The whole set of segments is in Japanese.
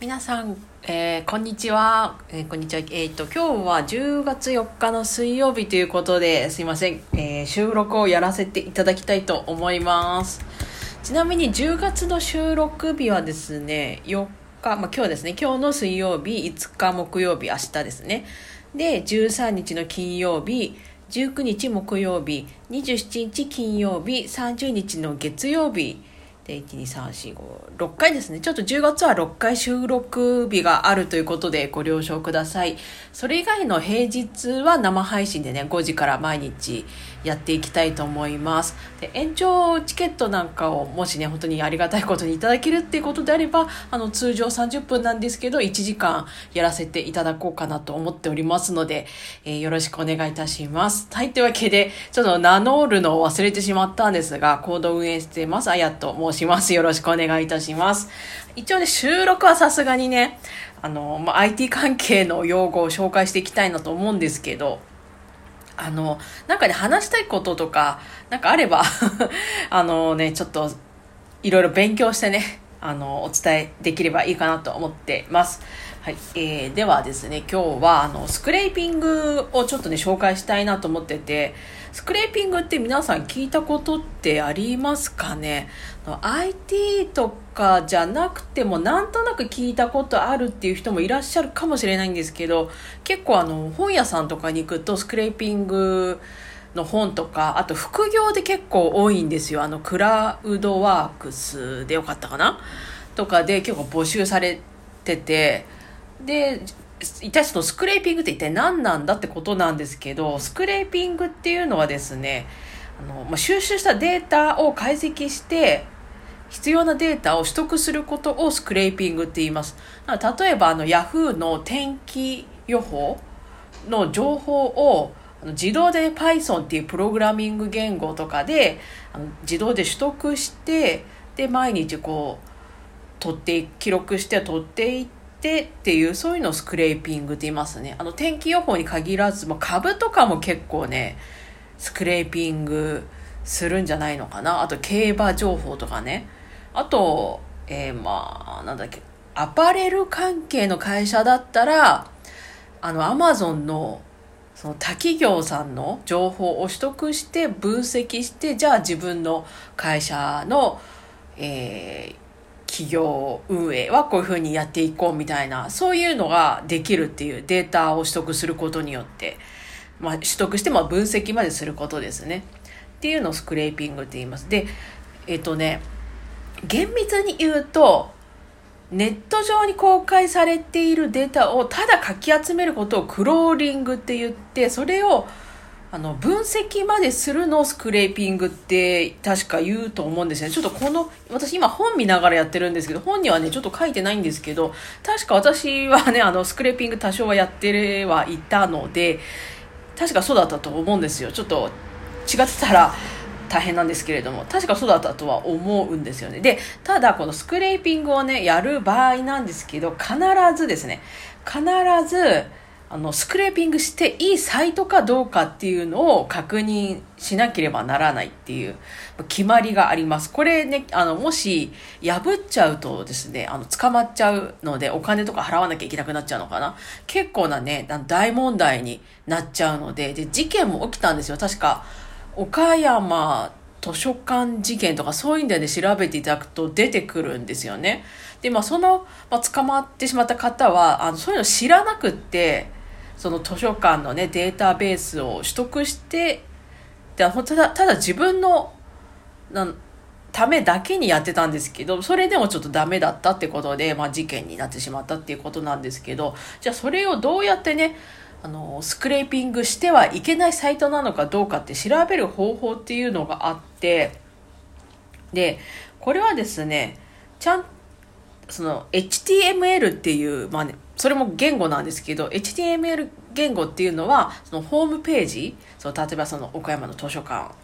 皆さん、えー、こんにちは。えー、こんにちは。えっ、ー、と、今日は10月4日の水曜日ということで、すいません。え収録をやらせていただきたいと思います。ちなみに10月の収録日はですね、4日、まあ、今日ですね、今日の水曜日、5日木曜日、明日ですね。で、13日の金曜日、19日木曜日、27日金曜日、30日の月曜日、で、1、2、3、4、5、6回ですね。ちょっと10月は6回収録日があるということでご了承ください。それ以外の平日は生配信でね、5時から毎日やっていきたいと思います。で、延長チケットなんかをもしね、本当にありがたいことにいただけるっていうことであれば、あの、通常30分なんですけど、1時間やらせていただこうかなと思っておりますので、えー、よろしくお願いいたします。はい、というわけで、ちょっと名乗るのを忘れてしまったんですが、コード運営してます、あやと申しします。よろしくお願いいたします。一応ね、収録はさすがにね、あの、まあ、IT 関係の用語を紹介していきたいなと思うんですけど、あの、なんかね、話したいこととか、なんかあれば あのね、ちょっと、いろいろ勉強してね、あの、お伝えできればいいかなと思ってます。はい。えー、ではですね、今日は、あの、スクレーピングをちょっとね、紹介したいなと思ってて、スクレーピングって皆さん聞いたことってありますかね ?IT とかじゃなくてもなんとなく聞いたことあるっていう人もいらっしゃるかもしれないんですけど、結構あの、本屋さんとかに行くとスクレーピングの本とか、あと副業で結構多いんですよ。あの、クラウドワークスでよかったかな？とかで結構募集されてて、で、一体そのスクレーピングって一体何なんだってことなんですけど、スクレーピングっていうのはですね、あの、まあ、収集したデータを解析して、必要なデータを取得することをスクレーピングって言います。例えば、あの、Yahoo の天気予報の情報を自動で Python っていうプログラミング言語とかで自動で取得してで毎日こう取って記録して取っていってっていうそういうのをスクレーピングって言いますね。あの天気予報に限らず、まあ、株とかも結構ねスクレーピングするんじゃないのかな。あと競馬情報とかね。あとえー、まあなんだっけアパレル関係の会社だったらあのアマゾンのその他企業さんの情報を取得して分析してじゃあ自分の会社の、えー、企業運営はこういうふうにやっていこうみたいなそういうのができるっていうデータを取得することによって、まあ、取得しても分析まですることですね。っていうのをスクレーピングって言います。でえっ、とね厳密に言うとネット上に公開されているデータをただかき集めることをクローリングって言ってそれをあの分析までするのをスクレーピングって確か言うと思うんですね。ちょっとこの、私今本見ながらやってるんですけど、本にはね、ちょっと書いてないんですけど、確か私はね、あの、スクレーピング多少はやってはいたので、確かそうだったと思うんですよ。ちょっと違ってたら、大変なんですけれども、確かそうだったとは思うんですよね。で、ただこのスクレーピングをね、やる場合なんですけど、必ずですね、必ず、あの、スクレーピングしていいサイトかどうかっていうのを確認しなければならないっていう決まりがあります。これね、あの、もし破っちゃうとですね、あの、捕まっちゃうのでお金とか払わなきゃいけなくなっちゃうのかな。結構なね、大問題になっちゃうので、で、事件も起きたんですよ。確か、岡山図書館事件とかそういうんでね、調べていただくと出てくるんですよね。で、まあその、まあ、捕まってしまった方は、あの、そういうの知らなくって、その図書館のね、データベースを取得して、でただ、ただ自分の、なためだけにやってたんですけど、それでもちょっとダメだったってことで、まあ事件になってしまったっていうことなんですけど、じゃあそれをどうやってね、あの、スクレーピングしてはいけないサイトなのかどうかって調べる方法っていうのがあって、で、これはですね、ちゃん、その HTML っていう、まあね、それも言語なんですけど、HTML 言語っていうのは、そのホームページ、その例えばその岡山の図書館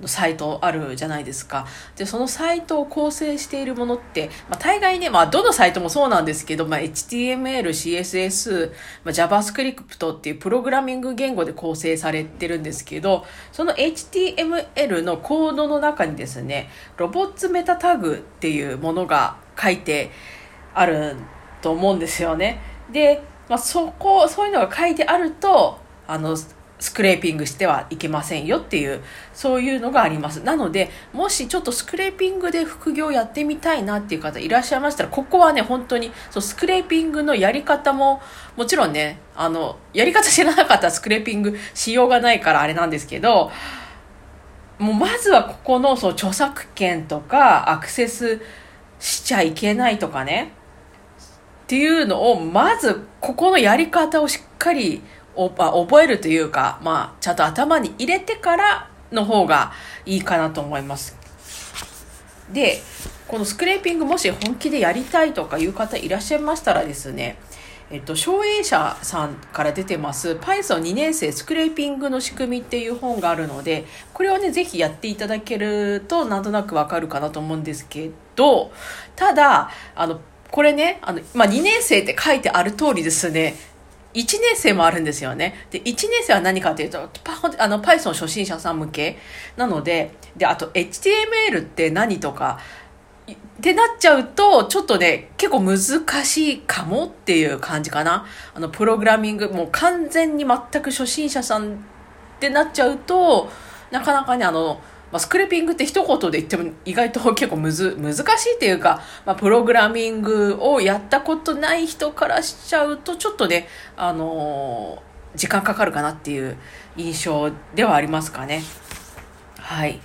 のサイトあるじゃないですか。で、そのサイトを構成しているものって、まあ、大概ね、まあ、どのサイトもそうなんですけど、まあ、HTML、CSS、まあ、JavaScript っていうプログラミング言語で構成されてるんですけど、その HTML のコードの中にですね、ロボッツメタタグっていうものが書いてあると思うんですよね。で、まあ、そこ、そういうのが書いてあると、あの、スクレーピングしてはいけませんよっていう、そういうのがあります。なので、もしちょっとスクレーピングで副業やってみたいなっていう方いらっしゃいましたら、ここはね、本当に、そう、スクレーピングのやり方も、もちろんね、あの、やり方知らなかったらスクレーピングしようがないからあれなんですけど、もうまずはここのそう著作権とかアクセスしちゃいけないとかね、っていうのを、まずここのやり方をしっかり覚えるというか、まあ、ちゃんと頭に入れてからの方がいいかなと思います。で、このスクレーピングもし本気でやりたいとかいう方いらっしゃいましたらですね、えっと、省営者さんから出てます Python2 年生スクレーピングの仕組みっていう本があるので、これをね、ぜひやっていただけるとなんとなくわかるかなと思うんですけど、ただ、あの、これね、あの、まあ、2年生って書いてある通りですね、1年生もあるんですよね。で、1年生は何かというと、パあの Python 初心者さん向けなので、で、あと HTML って何とか、ってなっちゃうと、ちょっとね、結構難しいかもっていう感じかな。あの、プログラミング、もう完全に全く初心者さんってなっちゃうと、なかなかね、あの、まあ、スクレーピングって一言で言っても意外と結構むず難しいっていうか、まあ、プログラミングをやったことない人からしちゃうとちょっとね、あのー、時間かかるかなっていう印象ではありますかね。はい。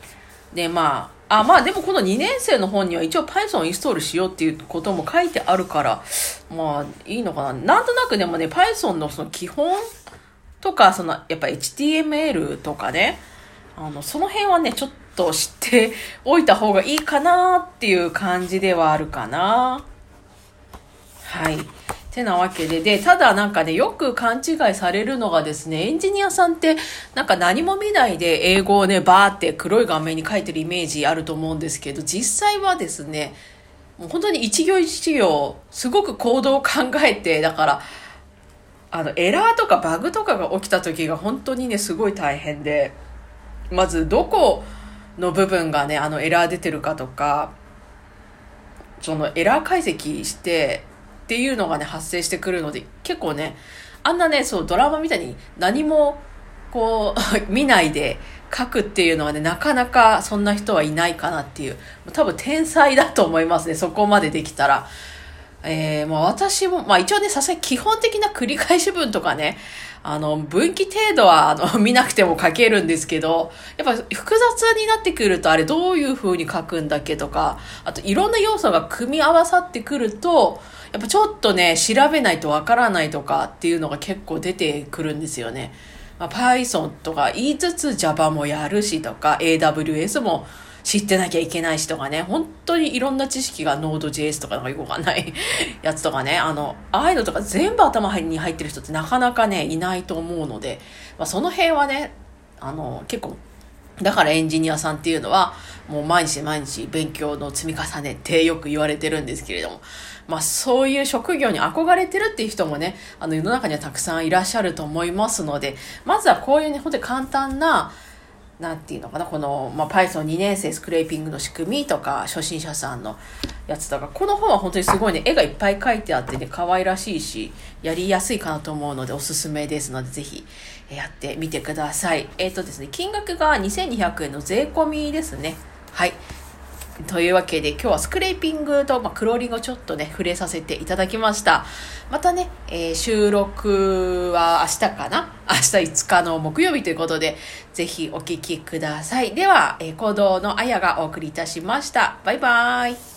で、まあ、あ、まあでもこの2年生の本には一応 Python をインストールしようっていうことも書いてあるから、まあいいのかな。なんとなくでもね、Python のその基本とか、そのやっぱ HTML とかね、あの、その辺はね、ちょっと知っておいた方がいいかなっていう感じではあるかな。はい。てなわけで、で、ただなんかね、よく勘違いされるのがですね、エンジニアさんってなんか何も見ないで英語をね、バーって黒い画面に書いてるイメージあると思うんですけど、実際はですね、もう本当に一行一行、すごく行動を考えて、だから、あの、エラーとかバグとかが起きた時が本当にね、すごい大変で、まずどこの部分がね、あのエラー出てるかとか、そのエラー解析してっていうのがね、発生してくるので、結構ね、あんなね、そう、ドラマみたいに何もこう、見ないで書くっていうのはね、なかなかそんな人はいないかなっていう。多分天才だと思いますね、そこまでできたら。えー、まあ私も、まあ一応ね、さすがに基本的な繰り返し文とかね、あの、分岐程度は、あの、見なくても書けるんですけど、やっぱ複雑になってくると、あれどういう風に書くんだっけとか、あといろんな要素が組み合わさってくると、やっぱちょっとね、調べないとわからないとかっていうのが結構出てくるんですよね。まあ、Python とか言いつつ Java もやるしとか、AWS も知ってなきゃいけない人がね、本当にいろんな知識が Node.js とかなんかよくわかんない やつとかね、あの、ああいうのとか全部頭に入ってる人ってなかなかね、いないと思うので、まあ、その辺はね、あの、結構、だからエンジニアさんっていうのは、もう毎日毎日勉強の積み重ねってよく言われてるんですけれども、まあそういう職業に憧れてるっていう人もね、あの世の中にはたくさんいらっしゃると思いますので、まずはこういうね、ほんとに簡単な、何て言うのかな、この、まあ、Python2 年生スクレーピングの仕組みとか、初心者さんのやつとか、この本は本当にすごいね、絵がいっぱい描いてあってね、可愛らしいし、やりやすいかなと思うので、おすすめですので、ぜひ、やってみてください。えっ、ー、とですね、金額が2200円の税込みですね。はい。というわけで今日はスクレーピングと、まあ、クローリングをちょっとね、触れさせていただきました。またね、えー、収録は明日かな？明日5日の木曜日ということで、ぜひお聴きください。では、えー、行動のあやがお送りいたしました。バイバーイ。